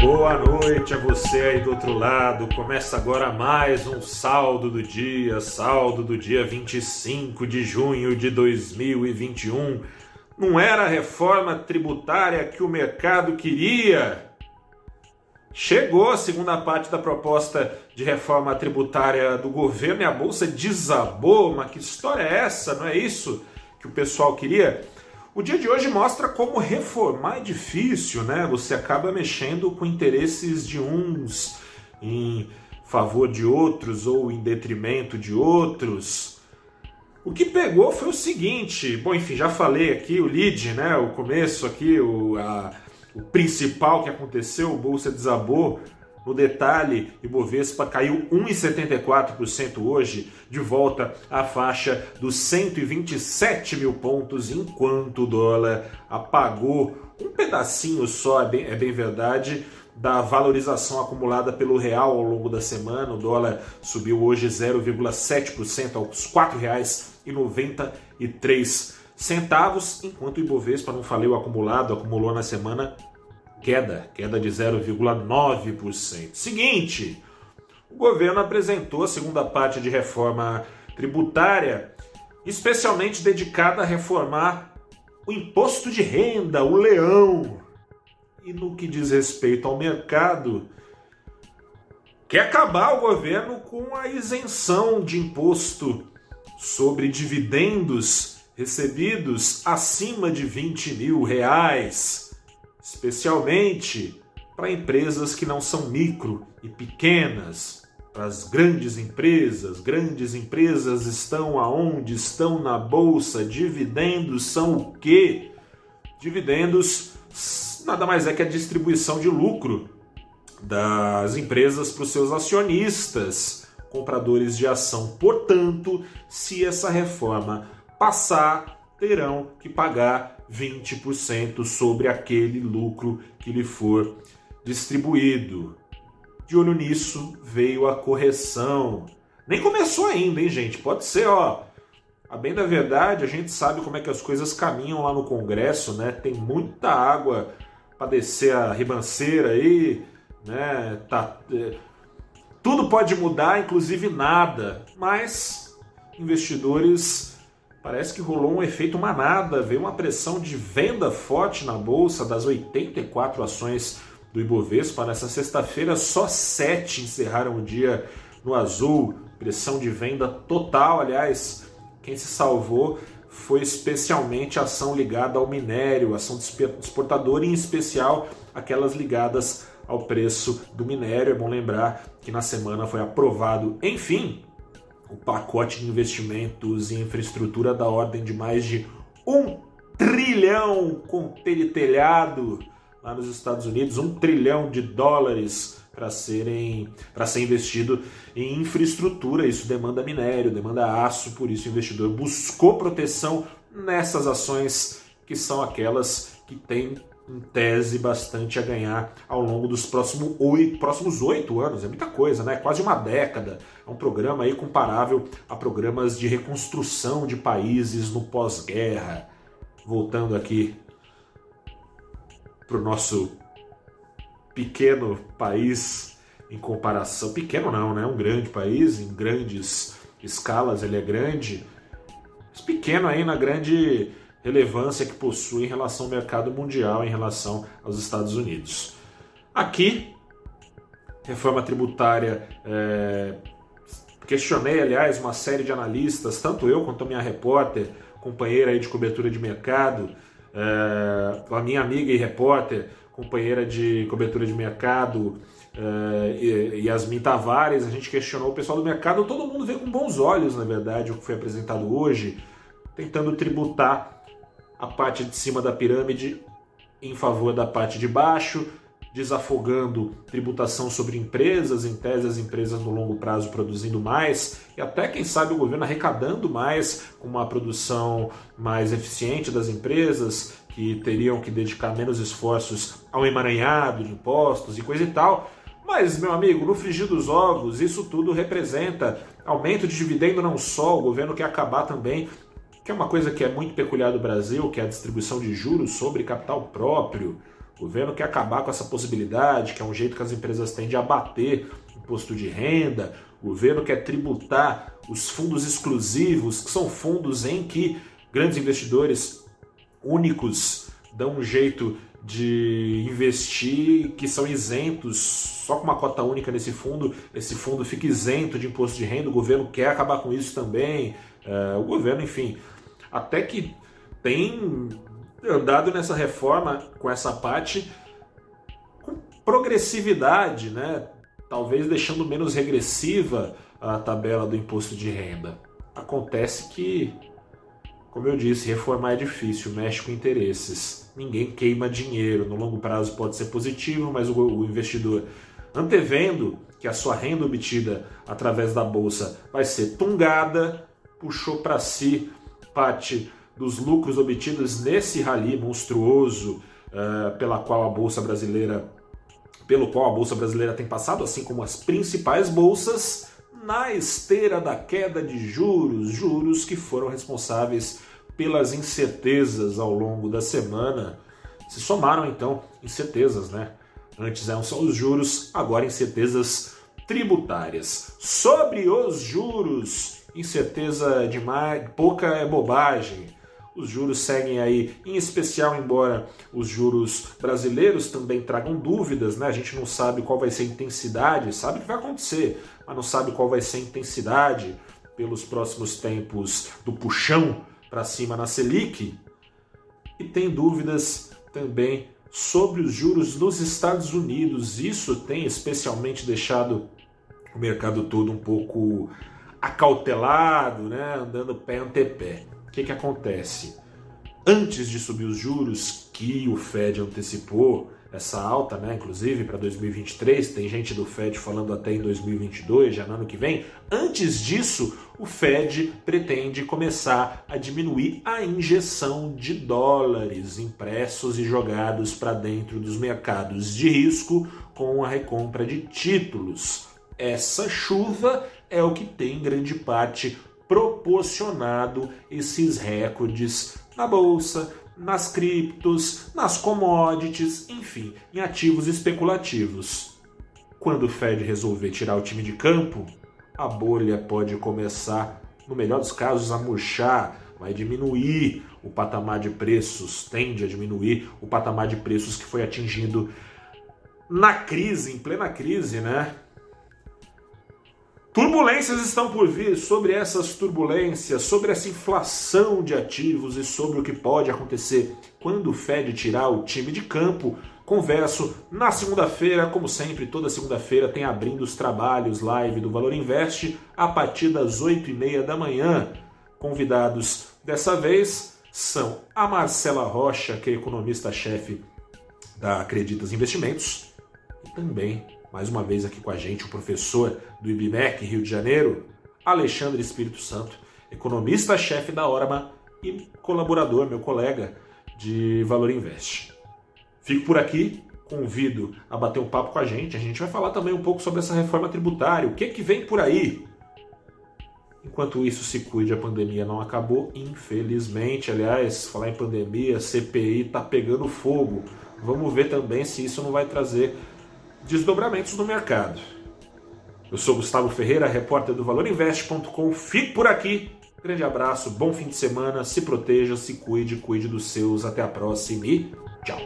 Boa noite a você aí do outro lado. Começa agora mais um saldo do dia, saldo do dia 25 de junho de 2021. Não era a reforma tributária que o mercado queria. Chegou a segunda parte da proposta de reforma tributária do governo e a bolsa desabou. Mas que história é essa? Não é isso que o pessoal queria? O dia de hoje mostra como reformar é difícil, né? Você acaba mexendo com interesses de uns em favor de outros ou em detrimento de outros. O que pegou foi o seguinte, bom, enfim, já falei aqui o lead, né? O começo aqui, o, a, o principal que aconteceu, o bolsa desabou no detalhe, Ibovespa caiu 1,74% hoje, de volta à faixa dos 127 mil pontos, enquanto o dólar apagou um pedacinho só, é bem, é bem verdade, da valorização acumulada pelo real ao longo da semana. O dólar subiu hoje 0,7% aos R$ 4,93 centavos, enquanto o Ibovespa, não falei o acumulado, acumulou na semana queda, queda de 0,9%. Seguinte, o governo apresentou a segunda parte de reforma tributária, especialmente dedicada a reformar o imposto de renda, o leão. E no que diz respeito ao mercado, quer acabar o governo com a isenção de imposto sobre dividendos recebidos acima de 20 mil reais especialmente para empresas que não são micro e pequenas, para as grandes empresas. Grandes empresas estão aonde? Estão na bolsa. Dividendos são o quê? Dividendos nada mais é que a distribuição de lucro das empresas para os seus acionistas, compradores de ação. Portanto, se essa reforma passar, terão que pagar 20% sobre aquele lucro que lhe for distribuído. De olho nisso, veio a correção. Nem começou ainda, hein, gente? Pode ser, ó. A bem da verdade, a gente sabe como é que as coisas caminham lá no Congresso, né? Tem muita água para descer a ribanceira aí, né? Tá, é... tudo pode mudar, inclusive nada. Mas investidores Parece que rolou um efeito manada, veio uma pressão de venda forte na bolsa das 84 ações do Ibovespa. Nessa sexta-feira, só sete encerraram o dia no azul, pressão de venda total. Aliás, quem se salvou foi especialmente a ação ligada ao minério, ação exportadora, em especial aquelas ligadas ao preço do minério. É bom lembrar que na semana foi aprovado, enfim, o pacote de investimentos em infraestrutura da ordem de mais de um trilhão com telhado lá nos Estados Unidos, um trilhão de dólares para serem para ser investido em infraestrutura. Isso demanda minério, demanda aço, por isso o investidor buscou proteção nessas ações que são aquelas que têm em tese, bastante a ganhar ao longo dos próximos oito, próximos oito anos. É muita coisa, né? Quase uma década. É um programa aí comparável a programas de reconstrução de países no pós-guerra. Voltando aqui para o nosso pequeno país em comparação. Pequeno não, né? Um grande país, em grandes escalas ele é grande. Mas pequeno aí na grande relevância que possui em relação ao mercado mundial, em relação aos Estados Unidos. Aqui, reforma tributária. É, questionei, aliás, uma série de analistas, tanto eu quanto a minha repórter, companheira aí de cobertura de mercado, é, a minha amiga e repórter, companheira de cobertura de mercado, é, Yasmin Tavares, a gente questionou o pessoal do mercado, todo mundo vê com bons olhos, na verdade, o que foi apresentado hoje, tentando tributar a parte de cima da pirâmide em favor da parte de baixo, desafogando tributação sobre empresas, em tese as empresas no longo prazo produzindo mais e até quem sabe o governo arrecadando mais com uma produção mais eficiente das empresas que teriam que dedicar menos esforços ao emaranhado de impostos e coisa e tal. Mas, meu amigo, no frigir dos ovos, isso tudo representa aumento de dividendo não só, o governo quer acabar também que é uma coisa que é muito peculiar do Brasil, que é a distribuição de juros sobre capital próprio. O governo quer acabar com essa possibilidade, que é um jeito que as empresas têm de abater imposto de renda. O governo quer tributar os fundos exclusivos, que são fundos em que grandes investidores únicos dão um jeito de investir que são isentos só com uma cota única nesse fundo, esse fundo fica isento de imposto de renda, o governo quer acabar com isso também, é, o governo, enfim, até que tem andado nessa reforma com essa parte com progressividade, né? talvez deixando menos regressiva a tabela do imposto de renda. Acontece que como eu disse, reformar é difícil, mexe com interesses. Ninguém queima dinheiro. No longo prazo pode ser positivo, mas o, investidor, antevendo que a sua renda obtida através da bolsa vai ser tungada, puxou para si parte dos lucros obtidos nesse rally monstruoso uh, pela qual a bolsa brasileira, pelo qual a bolsa brasileira tem passado, assim como as principais bolsas na esteira da queda de juros, juros que foram responsáveis pelas incertezas ao longo da semana. Se somaram então incertezas, né? Antes eram só os juros, agora incertezas tributárias. Sobre os juros, incerteza demais, pouca é bobagem. Os juros seguem aí, em especial, embora os juros brasileiros também tragam dúvidas, né? A gente não sabe qual vai ser a intensidade, sabe o que vai acontecer, mas não sabe qual vai ser a intensidade pelos próximos tempos do puxão para cima na Selic. E tem dúvidas também sobre os juros nos Estados Unidos. Isso tem especialmente deixado o mercado todo um pouco acautelado, né? andando pé ante pé. O que, que acontece? Antes de subir os juros, que o Fed antecipou essa alta, né, inclusive para 2023, tem gente do Fed falando até em 2022, já no ano que vem. Antes disso, o Fed pretende começar a diminuir a injeção de dólares impressos e jogados para dentro dos mercados de risco com a recompra de títulos. Essa chuva é o que tem em grande parte proporcionado esses recordes na bolsa, nas criptos, nas commodities, enfim, em ativos especulativos. Quando o Fed resolver tirar o time de campo, a bolha pode começar, no melhor dos casos, a murchar, vai diminuir o patamar de preços, tende a diminuir o patamar de preços que foi atingido na crise, em plena crise, né? Turbulências estão por vir sobre essas turbulências, sobre essa inflação de ativos e sobre o que pode acontecer quando o Fed tirar o time de campo. Converso na segunda-feira, como sempre, toda segunda-feira tem abrindo os trabalhos live do Valor Invest a partir das 8 e meia da manhã. Convidados dessa vez são a Marcela Rocha, que é economista-chefe da Acreditas Investimentos, e também mais uma vez aqui com a gente o professor do IBMEC Rio de Janeiro, Alexandre Espírito Santo, economista-chefe da Orma e colaborador, meu colega de Valor Invest. Fico por aqui, convido a bater um papo com a gente. A gente vai falar também um pouco sobre essa reforma tributária, o que que vem por aí. Enquanto isso, se cuide, a pandemia não acabou, infelizmente. Aliás, falar em pandemia, CPI tá pegando fogo. Vamos ver também se isso não vai trazer desdobramentos no mercado. Eu sou Gustavo Ferreira, repórter do ValorInvest.com. Fique por aqui. Grande abraço, bom fim de semana, se proteja, se cuide, cuide dos seus. Até a próxima e tchau.